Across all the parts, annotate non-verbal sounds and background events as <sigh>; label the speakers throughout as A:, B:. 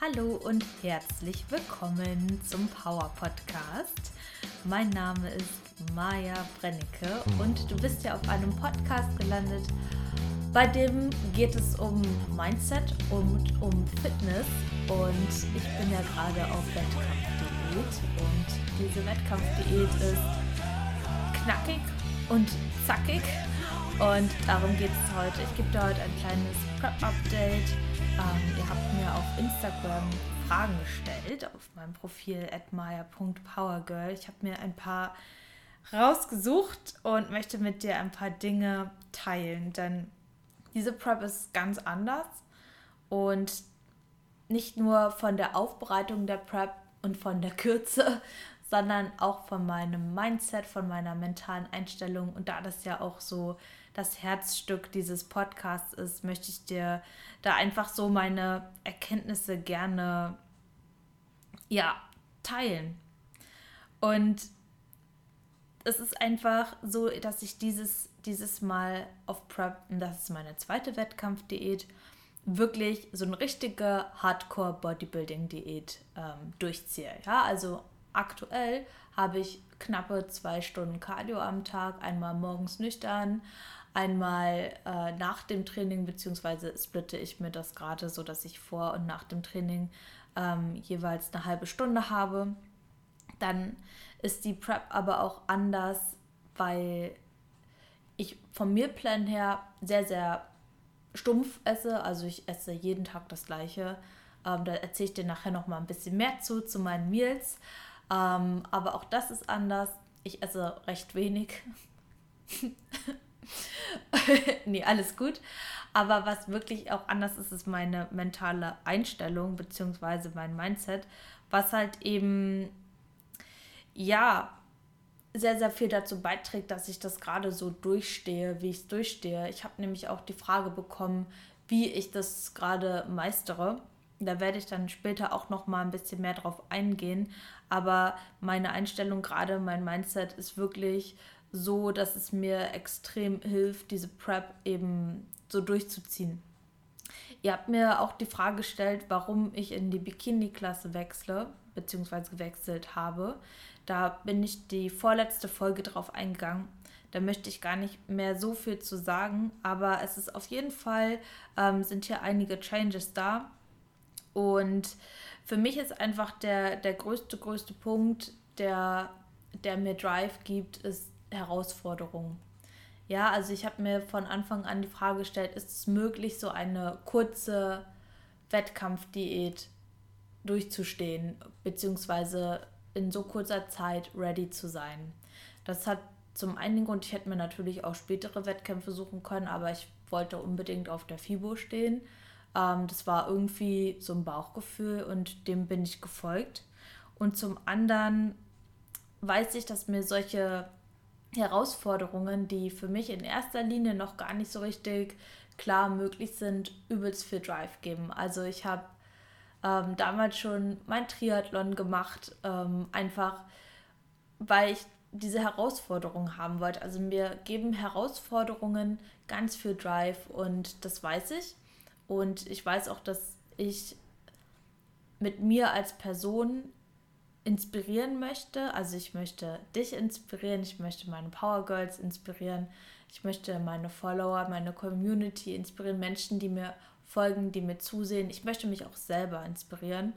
A: Hallo und herzlich willkommen zum Power Podcast. Mein Name ist Maja Brennecke und du bist ja auf einem Podcast gelandet, bei dem geht es um Mindset und um Fitness. Und ich bin ja gerade auf Wettkampfdiät und diese Wettkampfdiät ist knackig und zackig. Und darum geht es heute. Ich gebe dir heute ein kleines Prep-Update. Ähm, ihr habt mir auf Instagram Fragen gestellt, auf meinem Profil admire.powergirl. Ich habe mir ein paar rausgesucht und möchte mit dir ein paar Dinge teilen, denn diese Prep ist ganz anders und nicht nur von der Aufbereitung der Prep und von der Kürze, sondern auch von meinem Mindset, von meiner mentalen Einstellung. Und da das ja auch so das Herzstück dieses Podcasts ist, möchte ich dir da einfach so meine Erkenntnisse gerne ja teilen. Und es ist einfach so, dass ich dieses, dieses Mal auf Prep, das ist meine zweite Wettkampfdiät, wirklich so eine richtige Hardcore-Bodybuilding-Diät ähm, durchziehe. Ja, also aktuell habe ich knappe zwei Stunden Cardio am Tag, einmal morgens nüchtern, einmal äh, nach dem Training, beziehungsweise splitte ich mir das gerade so, dass ich vor und nach dem Training ähm, jeweils eine halbe Stunde habe. Dann ist die Prep aber auch anders, weil ich vom Mealplan her sehr, sehr stumpf esse. Also ich esse jeden Tag das gleiche. Ähm, da erzähle ich dir nachher noch mal ein bisschen mehr zu, zu meinen Meals. Ähm, aber auch das ist anders. Ich esse recht wenig. <laughs> nee, alles gut. Aber was wirklich auch anders ist, ist meine mentale Einstellung bzw. mein Mindset, was halt eben ja, sehr, sehr viel dazu beiträgt, dass ich das gerade so durchstehe, wie ich es durchstehe. Ich habe nämlich auch die Frage bekommen, wie ich das gerade meistere. Da werde ich dann später auch noch mal ein bisschen mehr drauf eingehen. Aber meine Einstellung gerade, mein Mindset ist wirklich so, dass es mir extrem hilft, diese Prep eben so durchzuziehen. Ihr habt mir auch die Frage gestellt, warum ich in die Bikini-Klasse wechsle, beziehungsweise gewechselt habe. Da bin ich die vorletzte Folge drauf eingegangen. Da möchte ich gar nicht mehr so viel zu sagen, aber es ist auf jeden Fall, ähm, sind hier einige Changes da. Und für mich ist einfach der, der größte, größte Punkt, der, der mir Drive gibt, ist Herausforderung. Ja, also ich habe mir von Anfang an die Frage gestellt, ist es möglich, so eine kurze Wettkampfdiät durchzustehen, beziehungsweise in so kurzer Zeit ready zu sein. Das hat zum einen Grund, ich hätte mir natürlich auch spätere Wettkämpfe suchen können, aber ich wollte unbedingt auf der FIBO stehen. Ähm, das war irgendwie so ein Bauchgefühl und dem bin ich gefolgt. Und zum anderen weiß ich, dass mir solche Herausforderungen, die für mich in erster Linie noch gar nicht so richtig klar möglich sind, übelst viel Drive geben. Also ich habe ähm, damals schon mein Triathlon gemacht, ähm, einfach weil ich diese Herausforderung haben wollte. Also mir geben Herausforderungen ganz viel Drive und das weiß ich. Und ich weiß auch, dass ich mit mir als Person inspirieren möchte. Also ich möchte dich inspirieren, ich möchte meine Power Girls inspirieren, ich möchte meine Follower, meine Community inspirieren, Menschen, die mir folgen, die mir zusehen. Ich möchte mich auch selber inspirieren.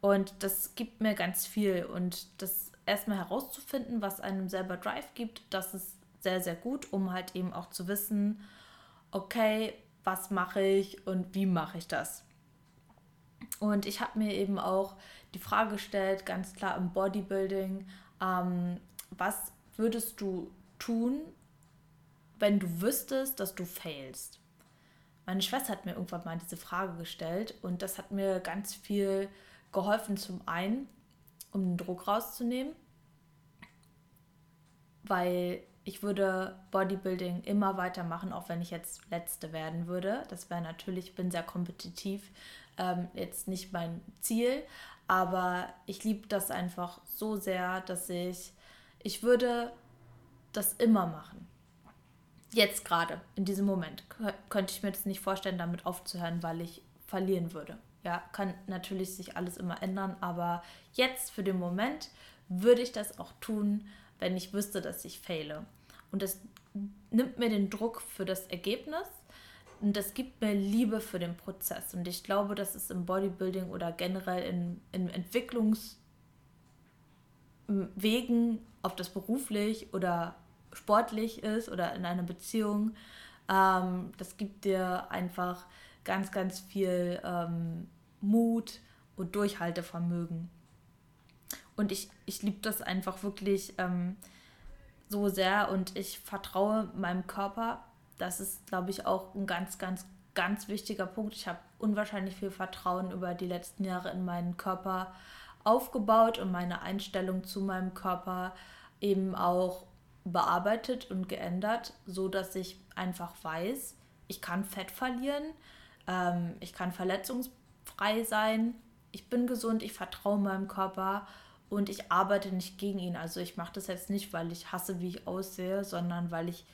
A: Und das gibt mir ganz viel. Und das erstmal herauszufinden, was einem selber Drive gibt, das ist sehr, sehr gut, um halt eben auch zu wissen, okay, was mache ich und wie mache ich das. Und ich habe mir eben auch die Frage gestellt, ganz klar im Bodybuilding, ähm, was würdest du tun, wenn du wüsstest, dass du failst? Meine Schwester hat mir irgendwann mal diese Frage gestellt und das hat mir ganz viel geholfen. Zum einen, um den Druck rauszunehmen, weil ich würde Bodybuilding immer weitermachen, auch wenn ich jetzt Letzte werden würde. Das wäre natürlich, ich bin sehr kompetitiv, ähm, jetzt nicht mein Ziel, aber ich liebe das einfach so sehr, dass ich, ich würde das immer machen. Jetzt gerade, in diesem Moment, könnte ich mir das nicht vorstellen, damit aufzuhören, weil ich verlieren würde. Ja, kann natürlich sich alles immer ändern, aber jetzt für den Moment würde ich das auch tun, wenn ich wüsste, dass ich fehle. Und das nimmt mir den Druck für das Ergebnis und das gibt mir Liebe für den Prozess. Und ich glaube, das ist im Bodybuilding oder generell in, in Entwicklungswegen, ob das beruflich oder sportlich ist oder in einer Beziehung, ähm, das gibt dir einfach ganz, ganz viel ähm, Mut und Durchhaltevermögen. Und ich, ich liebe das einfach wirklich ähm, so sehr und ich vertraue meinem Körper. Das ist, glaube ich, auch ein ganz, ganz, ganz wichtiger Punkt. Ich habe unwahrscheinlich viel Vertrauen über die letzten Jahre in meinen Körper aufgebaut und meine Einstellung zu meinem Körper eben auch bearbeitet und geändert, so dass ich einfach weiß, ich kann Fett verlieren, ähm, ich kann verletzungsfrei sein, ich bin gesund, ich vertraue meinem Körper und ich arbeite nicht gegen ihn. Also ich mache das jetzt nicht, weil ich hasse, wie ich aussehe, sondern weil ich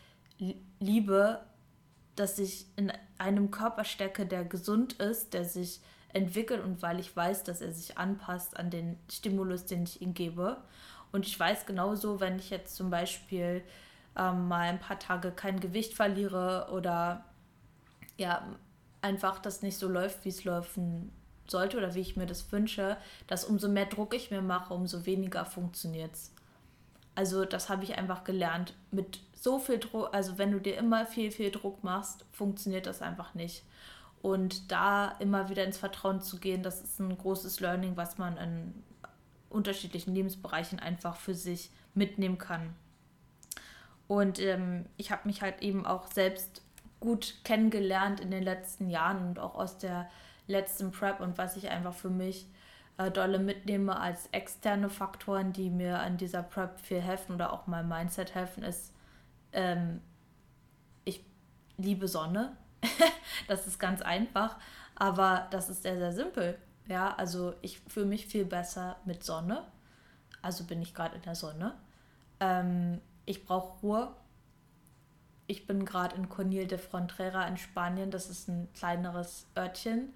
A: liebe, dass ich in einem Körper stecke, der gesund ist, der sich entwickelt und weil ich weiß, dass er sich anpasst an den Stimulus, den ich ihm gebe. Und ich weiß genauso, wenn ich jetzt zum Beispiel ähm, mal ein paar Tage kein Gewicht verliere oder ja, einfach das nicht so läuft, wie es laufen sollte oder wie ich mir das wünsche, dass umso mehr Druck ich mir mache, umso weniger funktioniert es. Also das habe ich einfach gelernt. Mit so viel Druck, also wenn du dir immer viel, viel Druck machst, funktioniert das einfach nicht. Und da immer wieder ins Vertrauen zu gehen, das ist ein großes Learning, was man in unterschiedlichen Lebensbereichen einfach für sich mitnehmen kann. Und ähm, ich habe mich halt eben auch selbst gut kennengelernt in den letzten Jahren und auch aus der letzten Prep und was ich einfach für mich äh, dolle mitnehme als externe Faktoren, die mir an dieser Prep viel helfen oder auch mein Mindset helfen, ist, ähm, ich liebe Sonne. <laughs> das ist ganz einfach, aber das ist sehr, sehr simpel. Ja, also ich fühle mich viel besser mit Sonne. Also bin ich gerade in der Sonne. Ähm, ich brauche Ruhe. Ich bin gerade in Conil de Frontera in Spanien. Das ist ein kleineres Örtchen.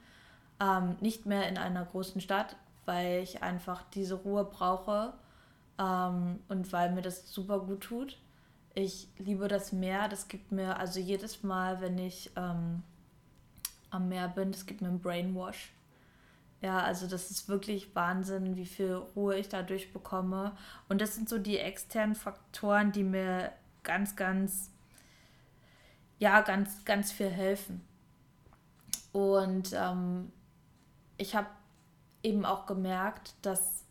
A: Ähm, nicht mehr in einer großen Stadt, weil ich einfach diese Ruhe brauche ähm, und weil mir das super gut tut. Ich liebe das Meer. Das gibt mir, also jedes Mal, wenn ich ähm, am Meer bin, das gibt mir einen Brainwash ja, also das ist wirklich Wahnsinn, wie viel Ruhe ich dadurch bekomme. Und das sind so die externen Faktoren, die mir ganz, ganz, ja, ganz, ganz viel helfen. Und ähm, ich habe eben auch gemerkt, dass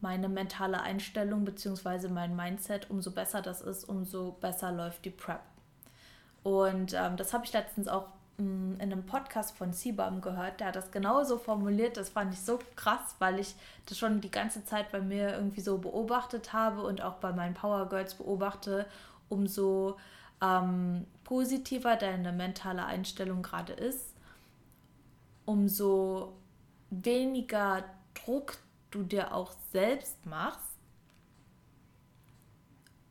A: meine mentale Einstellung bzw. mein Mindset, umso besser das ist, umso besser läuft die Prep. Und ähm, das habe ich letztens auch in einem Podcast von Seabaum gehört, der hat das genauso formuliert. Das fand ich so krass, weil ich das schon die ganze Zeit bei mir irgendwie so beobachtet habe und auch bei meinen Power Girls beobachte, umso ähm, positiver deine mentale Einstellung gerade ist, umso weniger Druck du dir auch selbst machst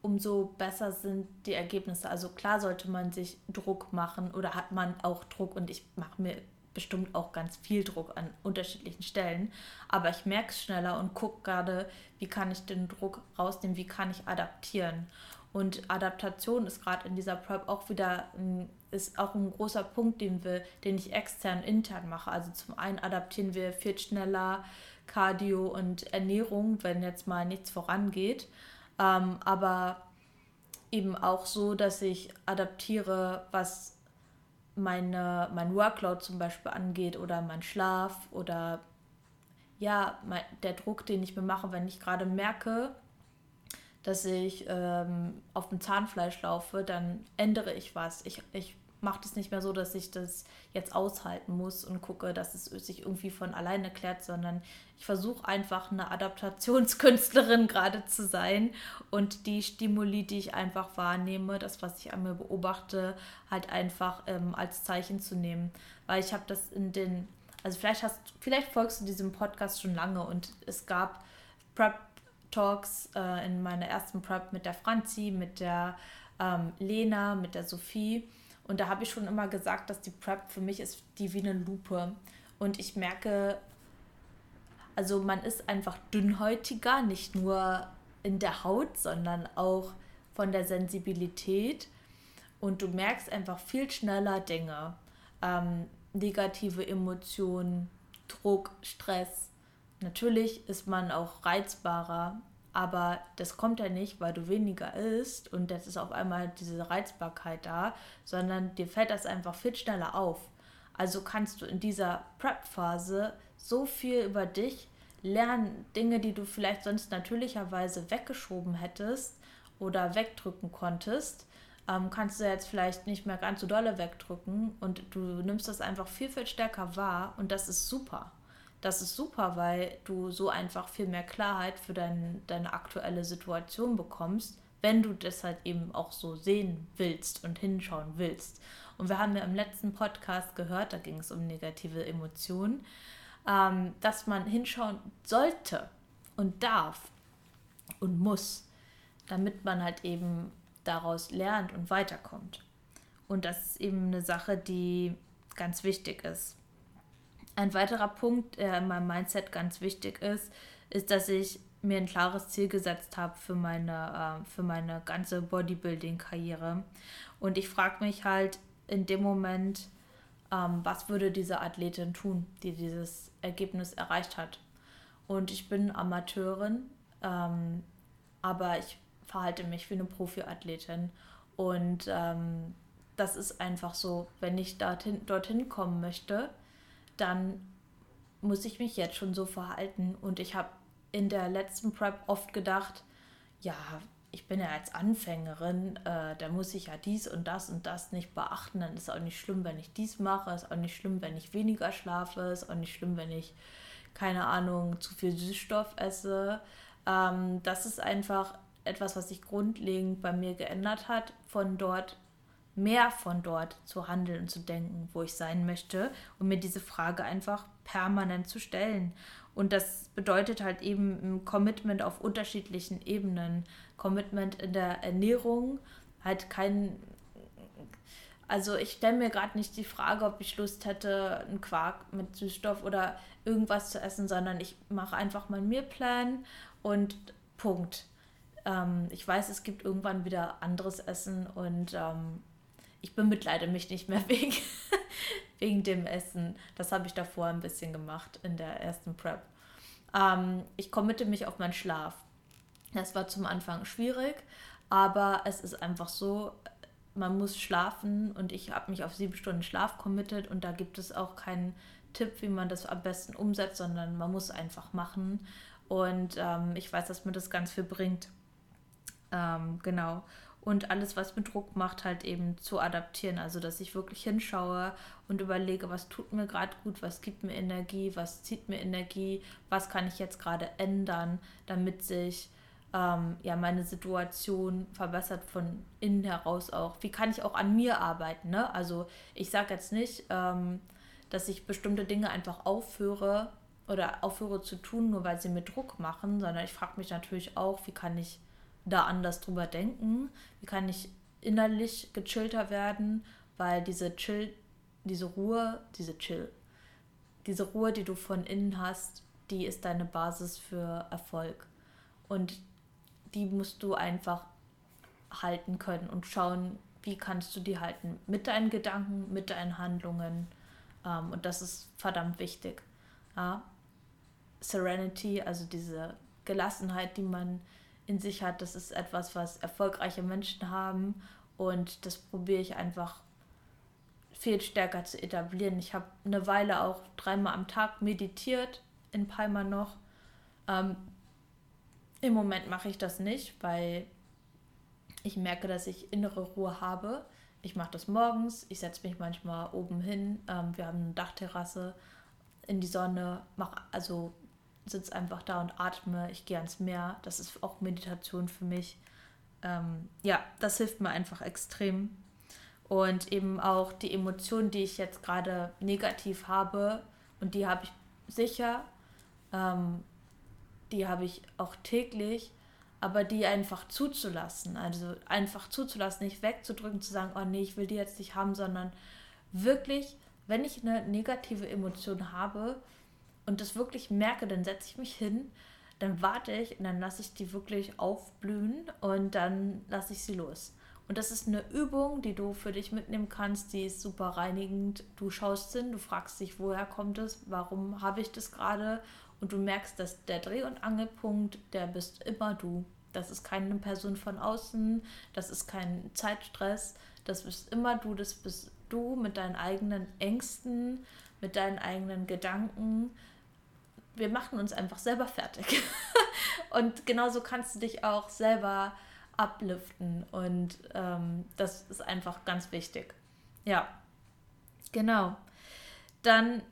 A: umso besser sind die Ergebnisse. Also klar sollte man sich Druck machen oder hat man auch Druck und ich mache mir bestimmt auch ganz viel Druck an unterschiedlichen Stellen, aber ich merke es schneller und gucke gerade, wie kann ich den Druck rausnehmen, wie kann ich adaptieren. Und Adaptation ist gerade in dieser Prep auch wieder ein, ist auch ein großer Punkt, den wir, den ich extern intern mache. Also zum einen adaptieren wir viel schneller Cardio und Ernährung, wenn jetzt mal nichts vorangeht. Ähm, aber eben auch so, dass ich adaptiere, was meine, mein Workload zum Beispiel angeht oder mein Schlaf oder ja, mein, der Druck, den ich mir mache, wenn ich gerade merke, dass ich ähm, auf dem Zahnfleisch laufe, dann ändere ich was. Ich, ich macht es nicht mehr so, dass ich das jetzt aushalten muss und gucke, dass es sich irgendwie von alleine klärt, sondern ich versuche einfach eine Adaptationskünstlerin <laughs> gerade zu sein und die Stimuli, die ich einfach wahrnehme, das, was ich an mir beobachte, halt einfach ähm, als Zeichen zu nehmen. Weil ich habe das in den, also vielleicht hast, vielleicht folgst du diesem Podcast schon lange und es gab Prep Talks äh, in meiner ersten Prep mit der Franzi, mit der ähm, Lena, mit der Sophie und da habe ich schon immer gesagt, dass die Prep für mich ist die wie eine Lupe. Und ich merke, also man ist einfach dünnhäutiger, nicht nur in der Haut, sondern auch von der Sensibilität. Und du merkst einfach viel schneller Dinge. Ähm, negative Emotionen, Druck, Stress. Natürlich ist man auch reizbarer, aber das kommt ja nicht, weil du weniger isst und das ist auf einmal diese Reizbarkeit da, sondern dir fällt das einfach viel schneller auf. Also kannst du in dieser Prep-Phase so viel über dich lernen, Dinge, die du vielleicht sonst natürlicherweise weggeschoben hättest oder wegdrücken konntest, ähm, kannst du jetzt vielleicht nicht mehr ganz so dolle wegdrücken und du nimmst das einfach viel, viel stärker wahr und das ist super. Das ist super, weil du so einfach viel mehr Klarheit für dein, deine aktuelle Situation bekommst, wenn du das halt eben auch so sehen willst und hinschauen willst. Und wir haben ja im letzten Podcast gehört, da ging es um negative Emotionen, ähm, dass man hinschauen sollte und darf und muss, damit man halt eben daraus lernt und weiterkommt. Und das ist eben eine Sache, die ganz wichtig ist. Ein weiterer Punkt, der in meinem Mindset ganz wichtig ist, ist, dass ich mir ein klares Ziel gesetzt habe für meine, äh, für meine ganze Bodybuilding-Karriere. Und ich frage mich halt in dem Moment, ähm, was würde diese Athletin tun, die dieses Ergebnis erreicht hat. Und ich bin Amateurin, ähm, aber ich verhalte mich wie eine Profiathletin. Und ähm, das ist einfach so, wenn ich dorthin, dorthin kommen möchte, dann muss ich mich jetzt schon so verhalten. Und ich habe in der letzten Prep oft gedacht, ja, ich bin ja als Anfängerin, äh, da muss ich ja dies und das und das nicht beachten. Dann ist auch nicht schlimm, wenn ich dies mache, ist auch nicht schlimm, wenn ich weniger schlafe, ist auch nicht schlimm, wenn ich, keine Ahnung, zu viel Süßstoff esse. Ähm, das ist einfach etwas, was sich grundlegend bei mir geändert hat, von dort mehr von dort zu handeln und zu denken, wo ich sein möchte und mir diese Frage einfach permanent zu stellen. Und das bedeutet halt eben ein Commitment auf unterschiedlichen Ebenen. Commitment in der Ernährung, halt kein. Also ich stelle mir gerade nicht die Frage, ob ich Lust hätte, einen Quark mit Süßstoff oder irgendwas zu essen, sondern ich mache einfach meinen Mealplan und Punkt. Ähm, ich weiß, es gibt irgendwann wieder anderes Essen und ähm, ich bemitleide mich nicht mehr <laughs> wegen, wegen dem Essen. Das habe ich davor ein bisschen gemacht in der ersten Prep. Ähm, ich committe mich auf meinen Schlaf. Das war zum Anfang schwierig, aber es ist einfach so, man muss schlafen und ich habe mich auf sieben Stunden Schlaf committed und da gibt es auch keinen Tipp, wie man das am besten umsetzt, sondern man muss einfach machen. Und ähm, ich weiß, dass mir das ganz viel bringt. Ähm, genau und alles, was mit Druck macht, halt eben zu adaptieren. Also, dass ich wirklich hinschaue und überlege, was tut mir gerade gut, was gibt mir Energie, was zieht mir Energie, was kann ich jetzt gerade ändern, damit sich ähm, ja meine Situation verbessert von innen heraus auch. Wie kann ich auch an mir arbeiten? Ne? Also, ich sage jetzt nicht, ähm, dass ich bestimmte Dinge einfach aufhöre oder aufhöre zu tun, nur weil sie mir Druck machen, sondern ich frage mich natürlich auch, wie kann ich da anders drüber denken? Wie kann ich innerlich gechillter werden? Weil diese Chill, diese Ruhe, diese Chill, diese Ruhe, die du von innen hast, die ist deine Basis für Erfolg. Und die musst du einfach halten können und schauen, wie kannst du die halten. Mit deinen Gedanken, mit deinen Handlungen. Ähm, und das ist verdammt wichtig. Ja? Serenity, also diese Gelassenheit, die man in sich hat. Das ist etwas, was erfolgreiche Menschen haben und das probiere ich einfach viel stärker zu etablieren. Ich habe eine Weile auch dreimal am Tag meditiert, in Palma noch. Ähm, Im Moment mache ich das nicht, weil ich merke, dass ich innere Ruhe habe. Ich mache das morgens, ich setze mich manchmal oben hin. Ähm, wir haben eine Dachterrasse in die Sonne, mache also sitze einfach da und atme, ich gehe ans Meer. Das ist auch Meditation für mich. Ähm, ja, das hilft mir einfach extrem. Und eben auch die Emotionen, die ich jetzt gerade negativ habe, und die habe ich sicher, ähm, die habe ich auch täglich, aber die einfach zuzulassen. Also einfach zuzulassen, nicht wegzudrücken, zu sagen, oh nee, ich will die jetzt nicht haben, sondern wirklich wenn ich eine negative Emotion habe und das wirklich merke, dann setze ich mich hin, dann warte ich und dann lasse ich die wirklich aufblühen und dann lasse ich sie los. Und das ist eine Übung, die du für dich mitnehmen kannst, die ist super reinigend. Du schaust hin, du fragst dich, woher kommt es, warum habe ich das gerade und du merkst, dass der Dreh- und Angelpunkt, der bist immer du. Das ist keine Person von außen, das ist kein Zeitstress, das bist immer du, das bist du mit deinen eigenen Ängsten, mit deinen eigenen Gedanken. Wir machen uns einfach selber fertig. <laughs> und genauso kannst du dich auch selber upliften und ähm, das ist einfach ganz wichtig. Ja, genau. Dann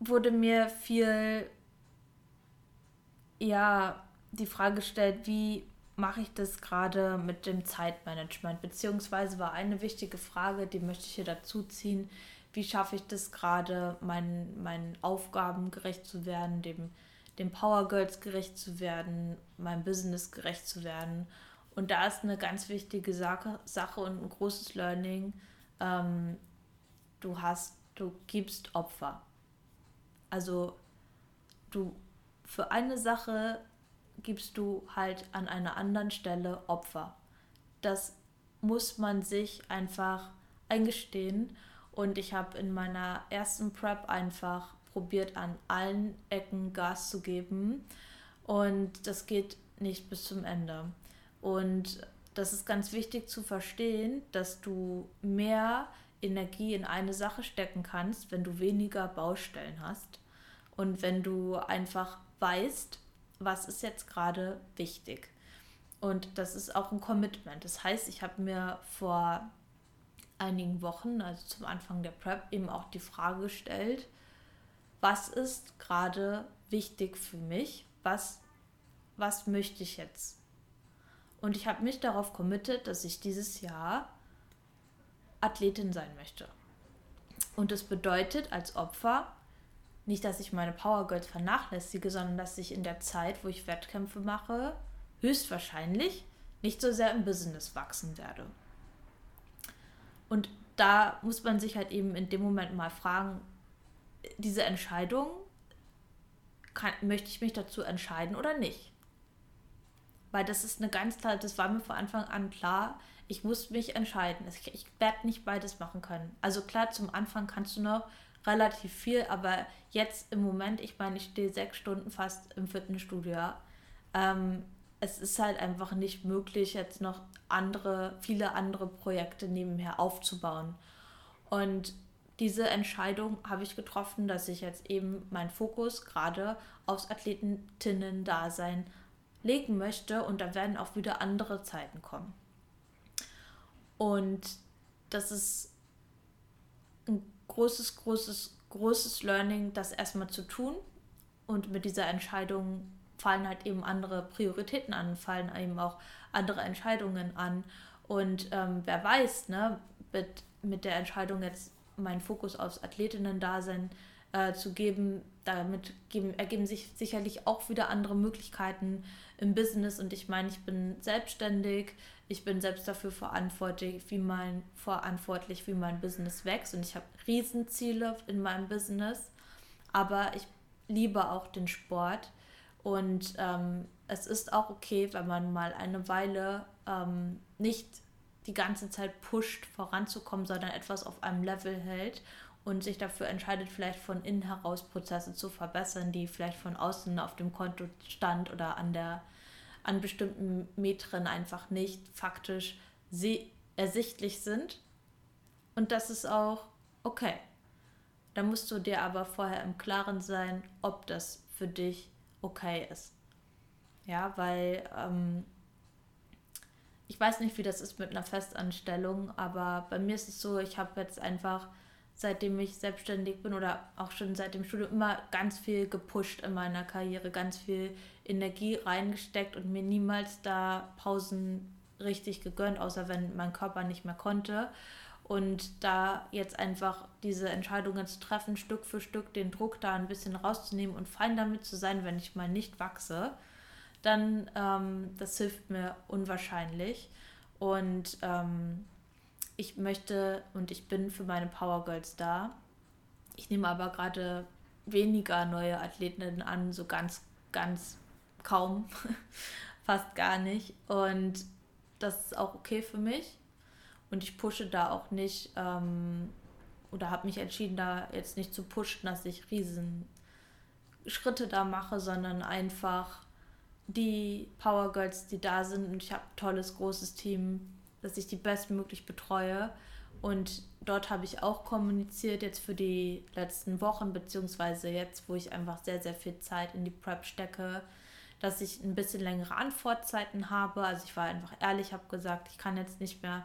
A: wurde mir viel, ja, die Frage gestellt, wie mache ich das gerade mit dem Zeitmanagement? Beziehungsweise war eine wichtige Frage, die möchte ich hier dazu ziehen. Wie schaffe ich das gerade, meinen, meinen Aufgaben gerecht zu werden, dem, dem Power Girls gerecht zu werden, meinem Business gerecht zu werden? Und da ist eine ganz wichtige Sache, Sache und ein großes Learning. Ähm, du hast, du gibst Opfer. Also du für eine Sache gibst du halt an einer anderen Stelle Opfer. Das muss man sich einfach eingestehen. Und ich habe in meiner ersten Prep einfach probiert, an allen Ecken Gas zu geben. Und das geht nicht bis zum Ende. Und das ist ganz wichtig zu verstehen, dass du mehr Energie in eine Sache stecken kannst, wenn du weniger Baustellen hast. Und wenn du einfach weißt, was ist jetzt gerade wichtig. Und das ist auch ein Commitment. Das heißt, ich habe mir vor einigen Wochen, also zum Anfang der Prep, eben auch die Frage gestellt, was ist gerade wichtig für mich? Was, was möchte ich jetzt? Und ich habe mich darauf committet, dass ich dieses Jahr Athletin sein möchte. Und das bedeutet als Opfer, nicht, dass ich meine Power Girls vernachlässige, sondern dass ich in der Zeit, wo ich Wettkämpfe mache, höchstwahrscheinlich nicht so sehr im Business wachsen werde. Und da muss man sich halt eben in dem Moment mal fragen, diese Entscheidung, kann, möchte ich mich dazu entscheiden oder nicht? Weil das ist eine ganz klar, das war mir von Anfang an klar, ich muss mich entscheiden. Ich, ich werde nicht beides machen können. Also klar, zum Anfang kannst du noch relativ viel, aber jetzt im Moment, ich meine, ich stehe sechs Stunden fast im Fitnessstudio. Ähm, es ist halt einfach nicht möglich, jetzt noch andere, viele andere Projekte nebenher aufzubauen. Und diese Entscheidung habe ich getroffen, dass ich jetzt eben meinen Fokus gerade aufs Athletinnen-Dasein legen möchte und da werden auch wieder andere Zeiten kommen. Und das ist ein großes, großes, großes Learning, das erstmal zu tun. Und mit dieser Entscheidung fallen halt eben andere Prioritäten an, fallen eben auch andere Entscheidungen an. Und ähm, wer weiß, ne, mit, mit der Entscheidung jetzt meinen Fokus aufs Athletinnen-Dasein äh, zu geben, damit geben, ergeben sich sicherlich auch wieder andere Möglichkeiten im Business. Und ich meine, ich bin selbstständig, ich bin selbst dafür verantwortlich, wie mein, verantwortlich, wie mein Business wächst. Und ich habe Riesenziele in meinem Business. Aber ich liebe auch den Sport. Und ähm, es ist auch okay, wenn man mal eine Weile ähm, nicht die ganze Zeit pusht, voranzukommen, sondern etwas auf einem Level hält und sich dafür entscheidet, vielleicht von innen heraus Prozesse zu verbessern, die vielleicht von außen auf dem Kontostand oder an der an bestimmten Metren einfach nicht faktisch ersichtlich sind. Und das ist auch okay. Da musst du dir aber vorher im Klaren sein, ob das für dich okay ist. Ja, weil ähm, ich weiß nicht, wie das ist mit einer Festanstellung, aber bei mir ist es so, ich habe jetzt einfach seitdem ich selbstständig bin oder auch schon seit dem Studium immer ganz viel gepusht in meiner Karriere, ganz viel Energie reingesteckt und mir niemals da Pausen richtig gegönnt, außer wenn mein Körper nicht mehr konnte. Und da jetzt einfach diese Entscheidungen zu treffen, Stück für Stück den Druck da ein bisschen rauszunehmen und fein damit zu sein, wenn ich mal nicht wachse, dann ähm, das hilft mir unwahrscheinlich. Und ähm, ich möchte und ich bin für meine Power Girls da. Ich nehme aber gerade weniger neue Athletinnen an, so ganz, ganz kaum, <laughs> fast gar nicht. Und das ist auch okay für mich. Und ich pushe da auch nicht ähm, oder habe mich entschieden, da jetzt nicht zu pushen, dass ich riesen Schritte da mache, sondern einfach die Power Girls, die da sind und ich habe ein tolles, großes Team, dass ich die bestmöglich betreue. Und dort habe ich auch kommuniziert jetzt für die letzten Wochen, beziehungsweise jetzt, wo ich einfach sehr, sehr viel Zeit in die Prep stecke, dass ich ein bisschen längere Antwortzeiten habe. Also ich war einfach ehrlich, habe gesagt, ich kann jetzt nicht mehr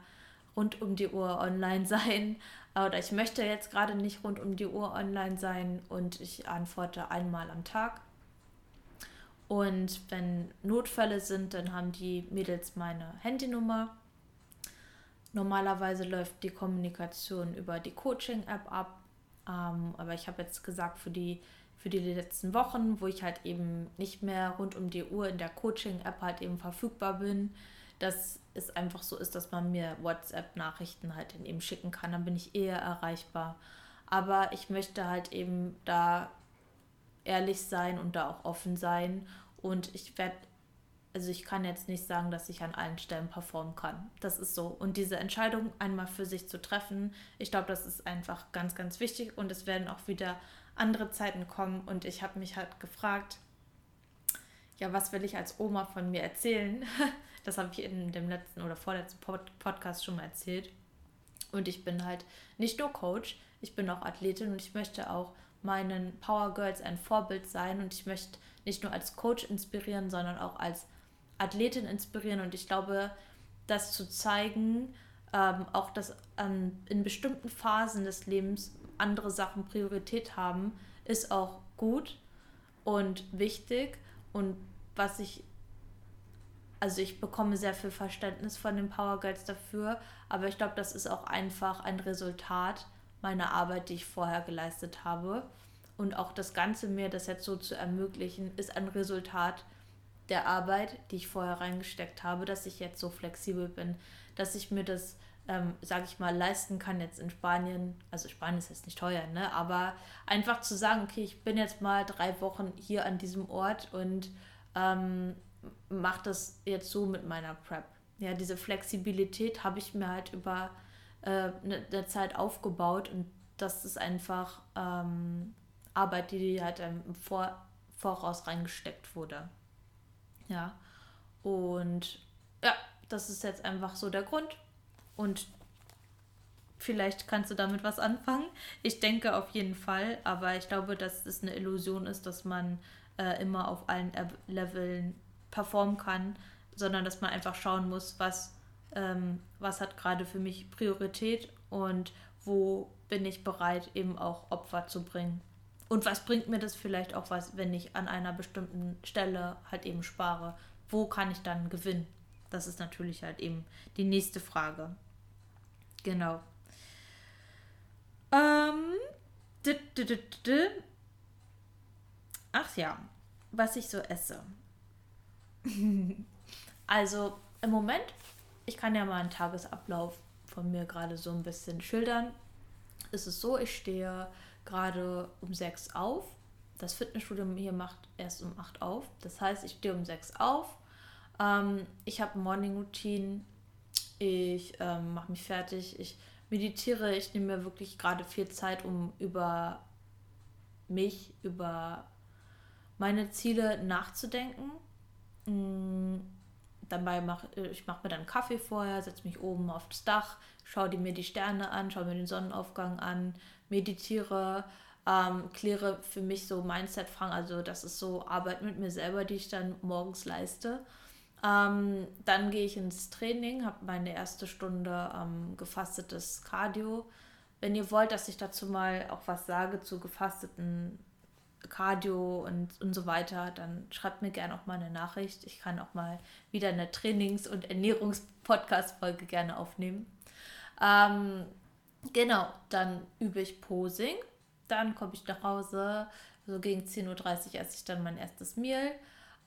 A: rund um die Uhr online <laughs> sein oder ich möchte jetzt gerade nicht rund um die Uhr online sein und ich antworte einmal am Tag. Und wenn Notfälle sind, dann haben die Mädels meine Handynummer. Normalerweise läuft die Kommunikation über die Coaching-App ab. Ähm, aber ich habe jetzt gesagt, für die, für die letzten Wochen, wo ich halt eben nicht mehr rund um die Uhr in der Coaching-App halt eben verfügbar bin, dass es einfach so ist, dass man mir WhatsApp-Nachrichten halt eben schicken kann. Dann bin ich eher erreichbar. Aber ich möchte halt eben da ehrlich sein und da auch offen sein. Und ich werde, also ich kann jetzt nicht sagen, dass ich an allen Stellen performen kann. Das ist so. Und diese Entscheidung einmal für sich zu treffen, ich glaube, das ist einfach ganz, ganz wichtig. Und es werden auch wieder andere Zeiten kommen. Und ich habe mich halt gefragt, ja, was will ich als Oma von mir erzählen? <laughs> Das habe ich in dem letzten oder vorletzten Pod Podcast schon mal erzählt. Und ich bin halt nicht nur Coach, ich bin auch Athletin und ich möchte auch meinen Power Girls ein Vorbild sein und ich möchte nicht nur als Coach inspirieren, sondern auch als Athletin inspirieren. Und ich glaube, das zu zeigen, ähm, auch dass ähm, in bestimmten Phasen des Lebens andere Sachen Priorität haben, ist auch gut und wichtig. Und was ich also ich bekomme sehr viel Verständnis von den Power Girls dafür, aber ich glaube, das ist auch einfach ein Resultat meiner Arbeit, die ich vorher geleistet habe. Und auch das Ganze mir das jetzt so zu ermöglichen, ist ein Resultat der Arbeit, die ich vorher reingesteckt habe, dass ich jetzt so flexibel bin, dass ich mir das, ähm, sage ich mal, leisten kann jetzt in Spanien. Also Spanien ist jetzt nicht teuer, ne? Aber einfach zu sagen, okay, ich bin jetzt mal drei Wochen hier an diesem Ort und ähm, mache das jetzt so mit meiner Prep. Ja, diese Flexibilität habe ich mir halt über äh, eine, eine Zeit aufgebaut und das ist einfach ähm, Arbeit, die halt im Vor Voraus reingesteckt wurde. Ja, und ja, das ist jetzt einfach so der Grund und vielleicht kannst du damit was anfangen. Ich denke auf jeden Fall, aber ich glaube, dass es eine Illusion ist, dass man äh, immer auf allen Leveln performen kann, sondern dass man einfach schauen muss, was, ähm, was hat gerade für mich Priorität und wo bin ich bereit, eben auch Opfer zu bringen. Und was bringt mir das vielleicht auch was, wenn ich an einer bestimmten Stelle halt eben spare? Wo kann ich dann gewinnen? Das ist natürlich halt eben die nächste Frage. Genau. Ähm. Ach ja, was ich so esse. <laughs> also im Moment, ich kann ja mal einen Tagesablauf von mir gerade so ein bisschen schildern. Es ist so, ich stehe gerade um sechs auf. Das Fitnessstudio hier macht erst um acht auf. Das heißt, ich stehe um sechs auf. Ähm, ich habe Morning Routine. Ich ähm, mache mich fertig. Ich meditiere. Ich nehme mir wirklich gerade viel Zeit, um über mich, über meine Ziele nachzudenken Mm, dabei mache äh, ich mache mir dann Kaffee vorher, setze mich oben aufs Dach, schaue mir die Sterne an, schaue mir den Sonnenaufgang an, meditiere, ähm, kläre für mich so Mindset-Fragen. Also das ist so Arbeit mit mir selber, die ich dann morgens leiste. Ähm, dann gehe ich ins Training, habe meine erste Stunde ähm, gefastetes Cardio. Wenn ihr wollt, dass ich dazu mal auch was sage zu gefasteten Cardio und, und so weiter, dann schreibt mir gerne auch mal eine Nachricht. Ich kann auch mal wieder eine Trainings- und Ernährungs-Podcast-Folge gerne aufnehmen. Ähm, genau, dann übe ich Posing. Dann komme ich nach Hause. So gegen 10.30 Uhr esse ich dann mein erstes Meal.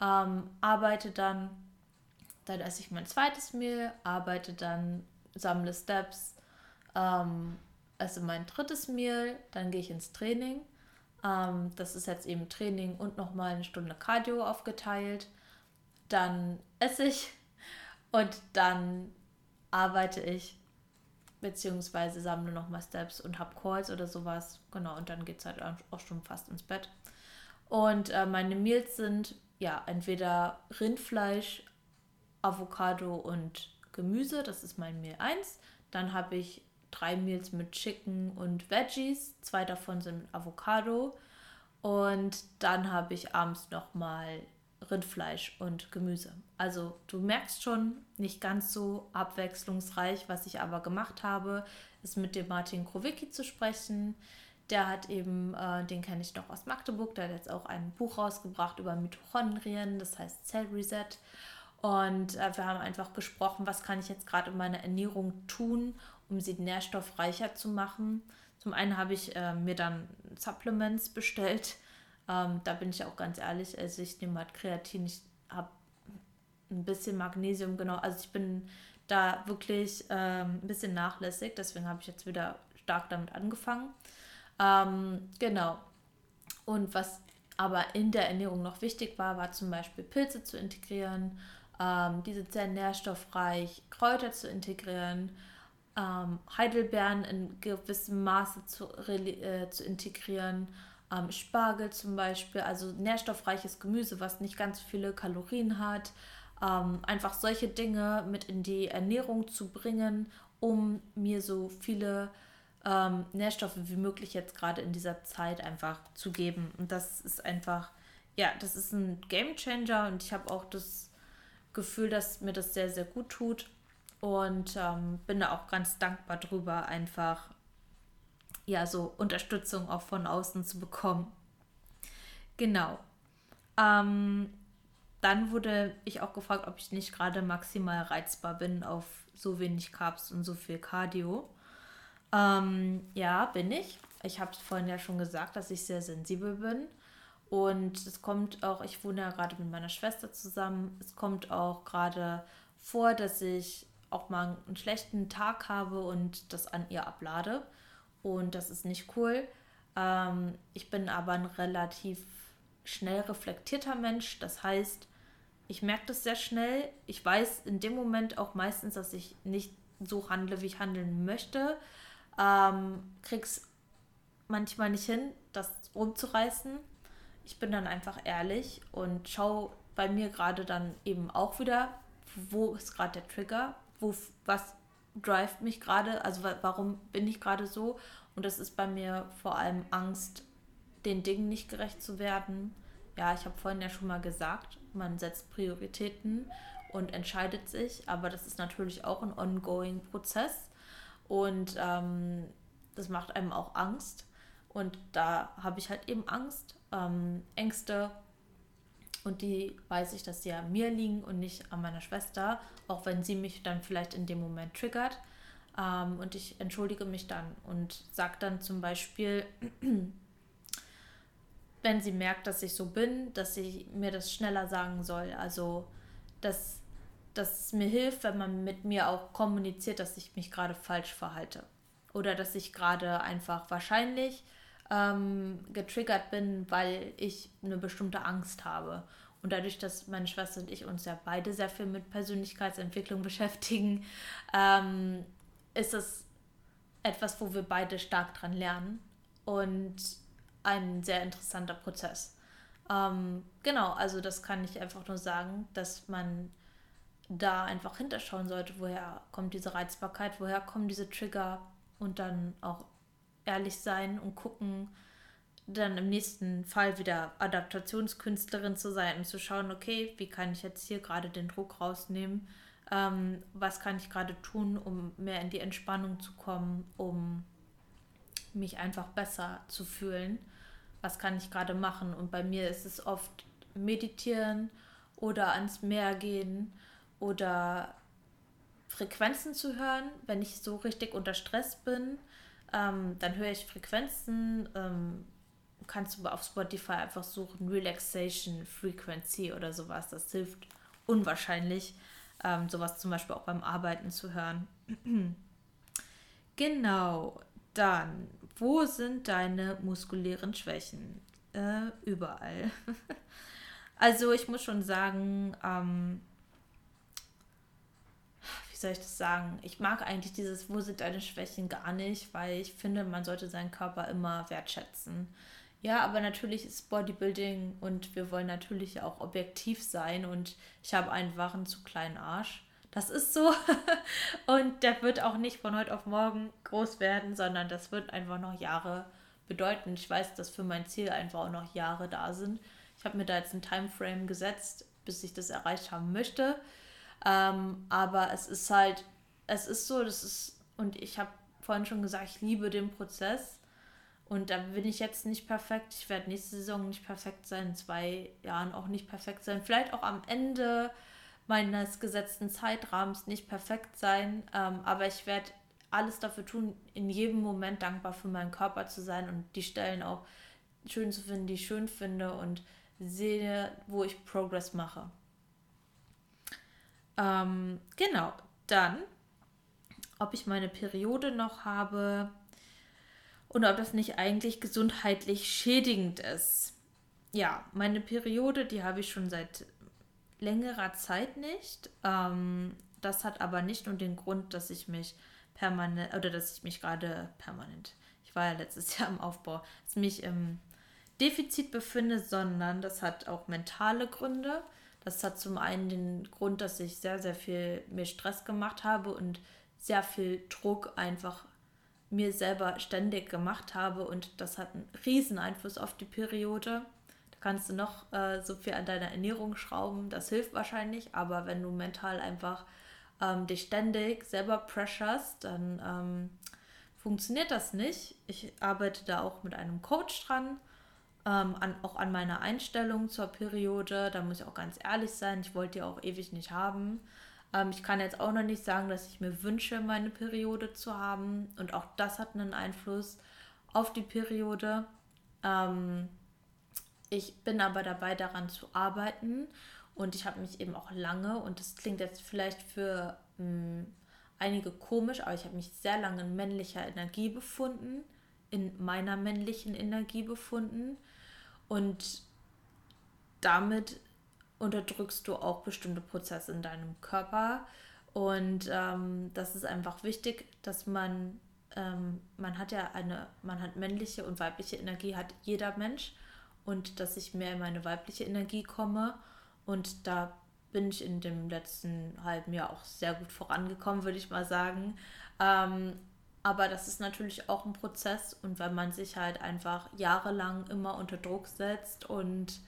A: Ähm, arbeite dann. Dann esse ich mein zweites Meal. Arbeite dann, sammle Steps. Ähm, esse mein drittes Meal, dann gehe ich ins Training. Ähm, das ist jetzt eben Training und nochmal eine Stunde Cardio aufgeteilt. Dann esse ich <laughs> und dann arbeite ich beziehungsweise sammle nochmal Steps und habe Calls oder sowas. Genau, und dann geht es halt auch schon fast ins Bett. Und äh, meine Meals sind ja entweder Rindfleisch, Avocado und Gemüse, das ist mein Meal 1. Dann habe ich drei Meals mit Chicken und Veggies, zwei davon sind mit Avocado. Und dann habe ich abends nochmal Rindfleisch und Gemüse. Also du merkst schon, nicht ganz so abwechslungsreich. Was ich aber gemacht habe, ist mit dem Martin Krowicki zu sprechen. Der hat eben, äh, den kenne ich noch aus Magdeburg, der hat jetzt auch ein Buch rausgebracht über Mitochondrien, das heißt Cell Reset. Und äh, wir haben einfach gesprochen, was kann ich jetzt gerade in meiner Ernährung tun, um sie nährstoffreicher zu machen. Zum einen habe ich äh, mir dann Supplements bestellt, ähm, da bin ich auch ganz ehrlich, also ich nehme halt Kreatin, ich habe ein bisschen Magnesium, genau. Also ich bin da wirklich ähm, ein bisschen nachlässig, deswegen habe ich jetzt wieder stark damit angefangen. Ähm, genau. Und was aber in der Ernährung noch wichtig war, war zum Beispiel Pilze zu integrieren, ähm, diese sehr nährstoffreich, Kräuter zu integrieren, ähm, Heidelbeeren in gewissem Maße zu, äh, zu integrieren ähm, Spargel zum Beispiel, also nährstoffreiches Gemüse, was nicht ganz viele Kalorien hat. Ähm, einfach solche Dinge mit in die Ernährung zu bringen, um mir so viele ähm, Nährstoffe wie möglich jetzt gerade in dieser Zeit einfach zu geben. Und das ist einfach, ja, das ist ein Game Changer und ich habe auch das Gefühl, dass mir das sehr, sehr gut tut und ähm, bin da auch ganz dankbar drüber, einfach ja, so Unterstützung auch von außen zu bekommen. Genau. Ähm, dann wurde ich auch gefragt, ob ich nicht gerade maximal reizbar bin auf so wenig Carbs und so viel Cardio. Ähm, ja, bin ich. Ich habe es vorhin ja schon gesagt, dass ich sehr sensibel bin. Und es kommt auch, ich wohne ja gerade mit meiner Schwester zusammen, es kommt auch gerade vor, dass ich auch mal einen schlechten Tag habe und das an ihr ablade und das ist nicht cool. Ähm, ich bin aber ein relativ schnell reflektierter Mensch. Das heißt, ich merke das sehr schnell. Ich weiß in dem Moment auch meistens, dass ich nicht so handle, wie ich handeln möchte. Ähm, krieg's manchmal nicht hin, das rumzureißen. Ich bin dann einfach ehrlich und schaue bei mir gerade dann eben auch wieder, wo ist gerade der Trigger, wo was drivet mich gerade, also warum bin ich gerade so? Und das ist bei mir vor allem Angst, den Dingen nicht gerecht zu werden. Ja, ich habe vorhin ja schon mal gesagt, man setzt Prioritäten und entscheidet sich, aber das ist natürlich auch ein ongoing Prozess und ähm, das macht einem auch Angst. Und da habe ich halt eben Angst, ähm, Ängste und die weiß ich, dass sie an mir liegen und nicht an meiner Schwester, auch wenn sie mich dann vielleicht in dem Moment triggert. Ähm, und ich entschuldige mich dann und sage dann zum Beispiel, <clears throat> wenn sie merkt, dass ich so bin, dass sie mir das schneller sagen soll. Also, dass, dass es mir hilft, wenn man mit mir auch kommuniziert, dass ich mich gerade falsch verhalte. Oder dass ich gerade einfach wahrscheinlich ähm, getriggert bin, weil ich eine bestimmte Angst habe. Und dadurch, dass meine Schwester und ich uns ja beide sehr viel mit Persönlichkeitsentwicklung <laughs> beschäftigen, ähm, ist es etwas, wo wir beide stark dran lernen und ein sehr interessanter Prozess. Ähm, genau, also das kann ich einfach nur sagen, dass man da einfach hinterschauen sollte, woher kommt diese Reizbarkeit, woher kommen diese Trigger und dann auch ehrlich sein und gucken, dann im nächsten Fall wieder Adaptationskünstlerin zu sein und zu schauen, okay, wie kann ich jetzt hier gerade den Druck rausnehmen, ähm, was kann ich gerade tun, um mehr in die Entspannung zu kommen, um mich einfach besser zu fühlen, was kann ich gerade machen. Und bei mir ist es oft meditieren oder ans Meer gehen oder Frequenzen zu hören, wenn ich so richtig unter Stress bin ähm, dann höre ich Frequenzen. Ähm, kannst du auf Spotify einfach suchen, Relaxation Frequency oder sowas. Das hilft unwahrscheinlich, ähm, sowas zum Beispiel auch beim Arbeiten zu hören. <clears throat> genau. dann, wo sind deine muskulären Schwächen? Äh, überall. <laughs> also ich muss schon sagen, ähm, wie soll ich das sagen? Ich mag eigentlich dieses, wo sind deine Schwächen gar nicht, weil ich finde, man sollte seinen Körper immer wertschätzen. Ja, aber natürlich ist Bodybuilding und wir wollen natürlich auch objektiv sein und ich habe einen zu kleinen Arsch. Das ist so. <laughs> und der wird auch nicht von heute auf morgen groß werden, sondern das wird einfach noch Jahre bedeuten. Ich weiß, dass für mein Ziel einfach auch noch Jahre da sind. Ich habe mir da jetzt ein Timeframe gesetzt, bis ich das erreicht haben möchte. Ähm, aber es ist halt, es ist so, das ist, und ich habe vorhin schon gesagt, ich liebe den Prozess. Und da bin ich jetzt nicht perfekt. Ich werde nächste Saison nicht perfekt sein, in zwei Jahren auch nicht perfekt sein. Vielleicht auch am Ende meines gesetzten Zeitrahmens nicht perfekt sein. Ähm, aber ich werde alles dafür tun, in jedem Moment dankbar für meinen Körper zu sein und die Stellen auch schön zu finden, die ich schön finde und sehe, wo ich Progress mache. Ähm, genau, dann, ob ich meine Periode noch habe, und ob das nicht eigentlich gesundheitlich schädigend ist. Ja, meine Periode, die habe ich schon seit längerer Zeit nicht. Ähm, das hat aber nicht nur den Grund, dass ich mich permanent oder dass ich mich gerade permanent, ich war ja letztes <laughs> Jahr im Aufbau, dass ich mich im Defizit befinde, sondern das hat auch mentale Gründe. Das hat zum einen den Grund, dass ich sehr, sehr viel mir Stress gemacht habe und sehr viel Druck einfach mir selber ständig gemacht habe und das hat einen riesen Einfluss auf die Periode. Da kannst du noch äh, so viel an deiner Ernährung schrauben, das hilft wahrscheinlich, aber wenn du mental einfach ähm, dich ständig selber pressurst, dann ähm, funktioniert das nicht. Ich arbeite da auch mit einem Coach dran, ähm, an, auch an meiner Einstellung zur Periode. Da muss ich auch ganz ehrlich sein, ich wollte die auch ewig nicht haben. Ähm, ich kann jetzt auch noch nicht sagen, dass ich mir wünsche, meine Periode zu haben. Und auch das hat einen Einfluss auf die Periode. Ähm, ich bin aber dabei, daran zu arbeiten. Und ich habe mich eben auch lange, und das klingt jetzt vielleicht für mh, hm, einige komisch, aber ich habe mich sehr lange in männlicher Energie befunden, in meiner männlichen Energie befunden. Und damit unterdrückst du auch bestimmte Prozesse in deinem Körper. Und ähm, das ist einfach wichtig, dass man, ähm, man hat ja eine, man hat männliche und weibliche Energie, hat jeder Mensch. Und dass ich mehr in meine weibliche Energie komme. Und da bin ich in dem letzten halben Jahr auch sehr gut vorangekommen, würde ich mal sagen. Ähm, aber das ist natürlich auch ein Prozess und wenn man sich halt einfach jahrelang immer unter Druck setzt und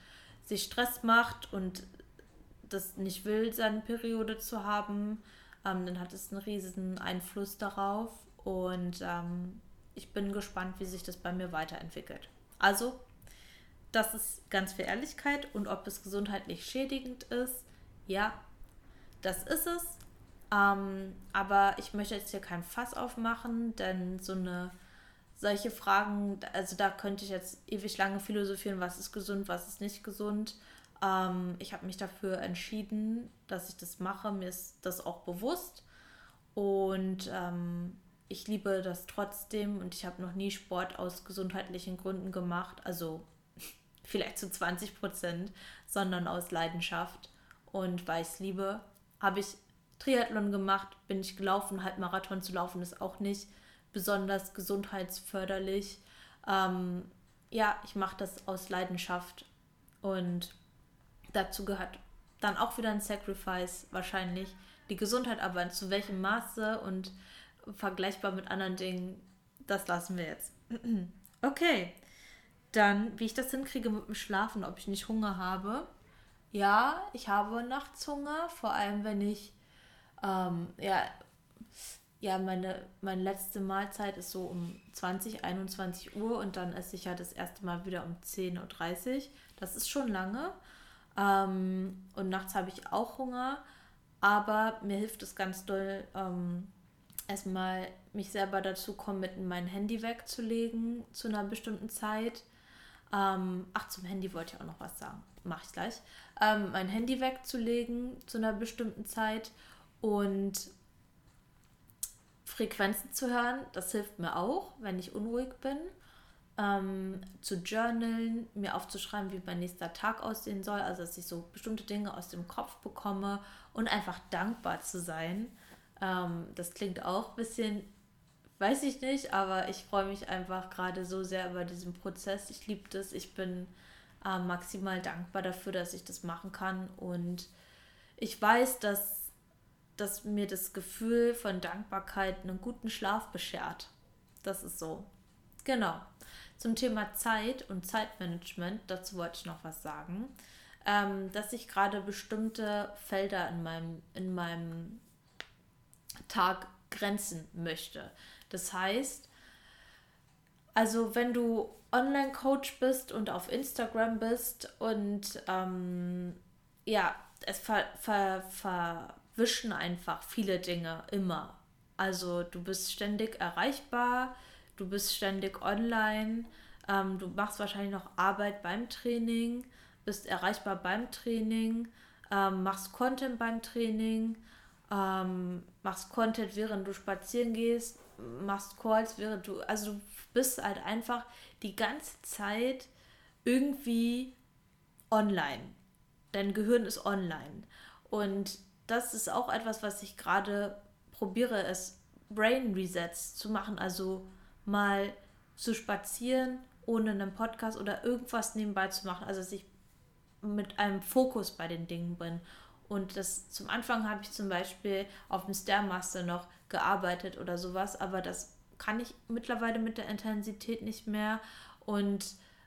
A: sich Stress macht und das nicht will, seine Periode zu haben, ähm, dann hat es einen riesigen Einfluss darauf. Und ähm, ich bin gespannt, wie sich das bei mir weiterentwickelt. Also, das ist ganz viel Ehrlichkeit. Und ob es gesundheitlich schädigend ist, ja, das ist es. Ähm, aber ich möchte jetzt hier kein Fass aufmachen, denn so eine solche Fragen, also da könnte ich jetzt ewig lange philosophieren, was ist gesund, was ist nicht gesund. Ähm, ich habe mich dafür entschieden, dass ich das mache. Mir ist das auch bewusst. Und ähm, ich liebe das trotzdem und ich habe noch nie Sport aus gesundheitlichen Gründen gemacht. Also <laughs> vielleicht zu 20 Prozent, sondern aus Leidenschaft. Und weil ich es liebe, habe ich Triathlon gemacht, bin ich gelaufen. Halbmarathon zu laufen ist auch nicht besonders gesundheitsförderlich. Ähm, ja, ich mache das aus Leidenschaft und dazu gehört dann auch wieder ein Sacrifice wahrscheinlich. Die Gesundheit aber zu welchem Maße und vergleichbar mit anderen Dingen, das lassen wir jetzt. <clears throat> okay, dann wie ich das hinkriege mit dem Schlafen, ob ich nicht Hunger habe. Ja, ich habe nachts Hunger, vor allem wenn ich ähm, ja ja, meine, meine letzte Mahlzeit ist so um 20, 21 Uhr und dann esse ich ja das erste Mal wieder um 10.30 Uhr. Das ist schon lange. Ähm, und nachts habe ich auch Hunger. Aber mir hilft es ganz doll, ähm, erstmal mich selber dazu kommen, mit mein Handy wegzulegen zu einer bestimmten Zeit. Ähm, ach, zum Handy wollte ich auch noch was sagen. Mache ich gleich. Ähm, mein Handy wegzulegen zu einer bestimmten Zeit und Frequenzen zu hören, das hilft mir auch, wenn ich unruhig bin. Ähm, zu journalen, mir aufzuschreiben, wie mein nächster Tag aussehen soll, also dass ich so bestimmte Dinge aus dem Kopf bekomme und einfach dankbar zu sein. Ähm, das klingt auch ein bisschen, weiß ich nicht, aber ich freue mich einfach gerade so sehr über diesen Prozess. Ich liebe das, ich bin äh, maximal dankbar dafür, dass ich das machen kann und ich weiß, dass dass mir das Gefühl von Dankbarkeit einen guten Schlaf beschert. Das ist so. Genau. Zum Thema Zeit und Zeitmanagement, dazu wollte ich noch was sagen, ähm, dass ich gerade bestimmte Felder in meinem, in meinem Tag grenzen möchte. Das heißt, also wenn du Online-Coach bist und auf Instagram bist und ähm, ja, es ver, ver, ver wischen einfach viele Dinge immer. Also du bist ständig erreichbar, du bist ständig online, ähm, du machst wahrscheinlich noch Arbeit beim Training, bist erreichbar beim Training, ähm, machst Content beim Training, ähm, machst Content, während du spazieren gehst, machst Calls, während du, also du bist halt einfach die ganze Zeit irgendwie online. Dein Gehirn ist online. Und das ist auch etwas, was ich gerade probiere, es Brain Resets zu machen. Also mal zu spazieren, ohne einen Podcast oder irgendwas nebenbei zu machen. Also dass ich mit einem Fokus bei den Dingen bin. Und das zum Anfang habe ich zum Beispiel auf dem Stairmaster noch gearbeitet oder sowas, aber das kann ich mittlerweile mit der Intensität nicht mehr. Und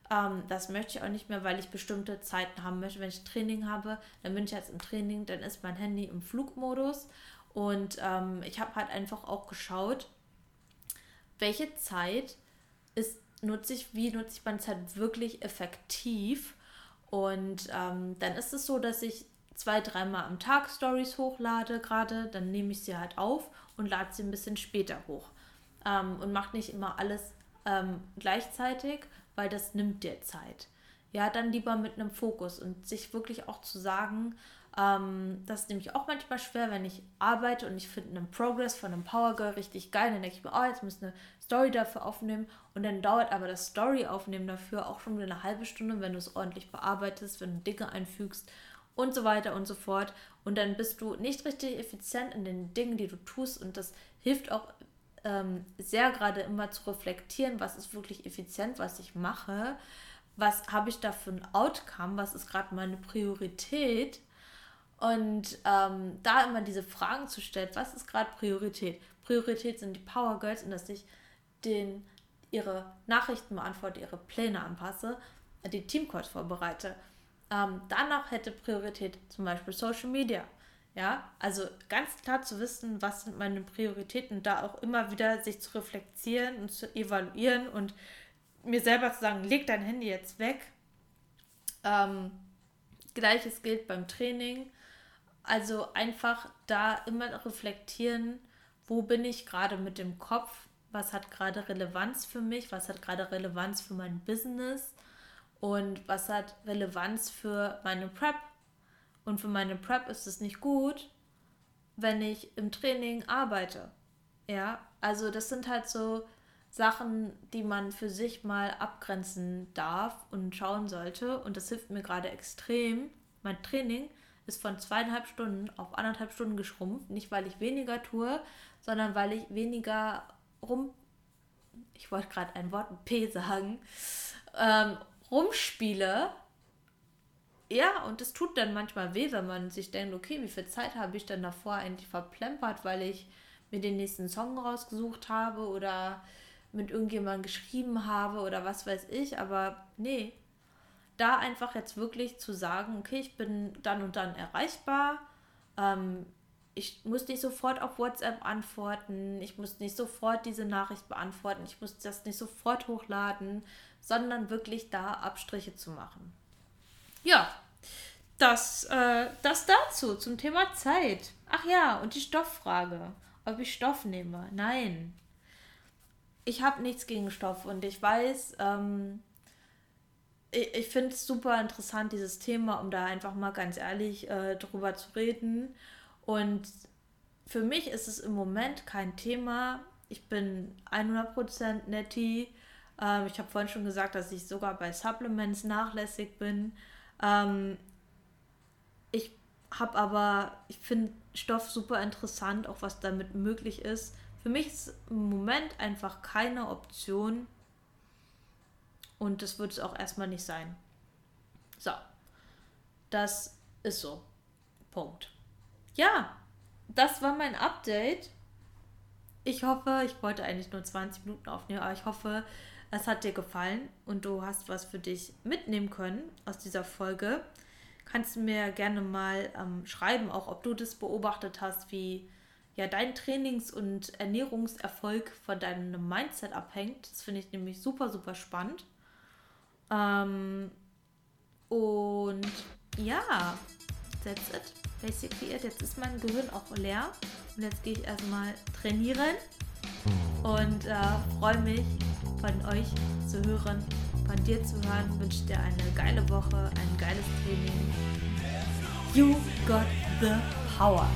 A: ähm, das möchte ich auch nicht mehr, weil ich bestimmte Zeiten haben möchte. Wenn ich Training habe, dann bin ich jetzt im Training, dann ist mein Handy im Flugmodus. Und ähm, ich habe halt einfach auch geschaut, welche Zeit ist, nutze ich, wie nutze ich meine Zeit wirklich effektiv. Und ähm, dann ist es so, dass ich zwei, dreimal am Tag Stories hochlade gerade, dann nehme ich sie halt auf und lade sie ein bisschen später hoch. Ähm, und mache nicht immer alles ähm, gleichzeitig, weil das nimmt dir Zeit. Ja, dann lieber mit einem Fokus und sich wirklich auch zu sagen, ähm, das ist nämlich auch manchmal schwer, wenn ich arbeite und ich finde einen Progress von einem Power Girl richtig geil, dann denke ich mir, oh, jetzt muss eine Story dafür aufnehmen und dann dauert aber das Story aufnehmen dafür auch schon eine halbe Stunde, wenn du es ordentlich bearbeitest, wenn du Dinge einfügst und so weiter und so fort. Und dann bist du nicht richtig effizient in den Dingen, die du tust und das hilft auch ähm, sehr gerade immer zu reflektieren, was ist wirklich effizient, was ich mache, was habe ich da für ein Outcome, was ist gerade meine Priorität und ähm, da immer diese Fragen zu stellen, was ist gerade Priorität? Priorität sind die Power Girls und dass ich den, ihre Nachrichten beantworte, ihre Pläne anpasse, die Teamcalls vorbereite. Ähm, danach hätte Priorität zum Beispiel Social Media. Ja, also ganz klar zu wissen, was sind meine Prioritäten, da auch immer wieder sich zu reflektieren und zu evaluieren und mir selber zu sagen, leg dein Handy jetzt weg. Ähm, Gleiches gilt beim Training. Also einfach da immer reflektieren, wo bin ich gerade mit dem Kopf, was hat gerade Relevanz für mich, was hat gerade Relevanz für mein Business und was hat Relevanz für meine Prep und für meine Prep ist es nicht gut, wenn ich im Training arbeite. Ja, also das sind halt so Sachen, die man für sich mal abgrenzen darf und schauen sollte. Und das hilft mir gerade extrem. Mein Training ist von zweieinhalb Stunden auf anderthalb Stunden geschrumpft. Nicht, weil ich weniger tue, sondern weil ich weniger rum. Ich wollte gerade ein Wort P sagen. Ähm, rumspiele ja, und es tut dann manchmal weh, wenn man sich denkt, okay, wie viel Zeit habe ich denn davor eigentlich verplempert, weil ich mir den nächsten Song rausgesucht habe oder mit irgendjemandem geschrieben habe oder was weiß ich. Aber nee, da einfach jetzt wirklich zu sagen, okay, ich bin dann und dann erreichbar. Ähm, ich muss nicht sofort auf WhatsApp antworten, ich muss nicht sofort diese Nachricht beantworten, ich muss das nicht sofort hochladen, sondern wirklich da Abstriche zu machen. Ja, das, äh, das dazu zum Thema Zeit. Ach ja, und die Stofffrage. Ob ich Stoff nehme? Nein. Ich habe nichts gegen Stoff und ich weiß, ähm, ich, ich finde es super interessant, dieses Thema, um da einfach mal ganz ehrlich äh, drüber zu reden. Und für mich ist es im Moment kein Thema. Ich bin 100% netti. Ähm, ich habe vorhin schon gesagt, dass ich sogar bei Supplements nachlässig bin. Ähm, ich habe aber, ich finde Stoff super interessant, auch was damit möglich ist. Für mich ist im Moment einfach keine Option und das wird es auch erstmal nicht sein. So, das ist so. Punkt. Ja, das war mein Update. Ich hoffe, ich wollte eigentlich nur 20 Minuten aufnehmen, aber ich hoffe, es hat dir gefallen und du hast was für dich mitnehmen können aus dieser Folge. Kannst du mir gerne mal ähm, schreiben, auch ob du das beobachtet hast, wie ja dein Trainings- und Ernährungserfolg von deinem Mindset abhängt. Das finde ich nämlich super, super spannend. Ähm, und ja, that's it. Basically it. Jetzt ist mein Gehirn auch leer. Und jetzt gehe ich erstmal trainieren. Und äh, freue mich, von euch zu hören, von dir zu hören. Wünsche dir eine geile Woche, ein geiles Training. You got the power.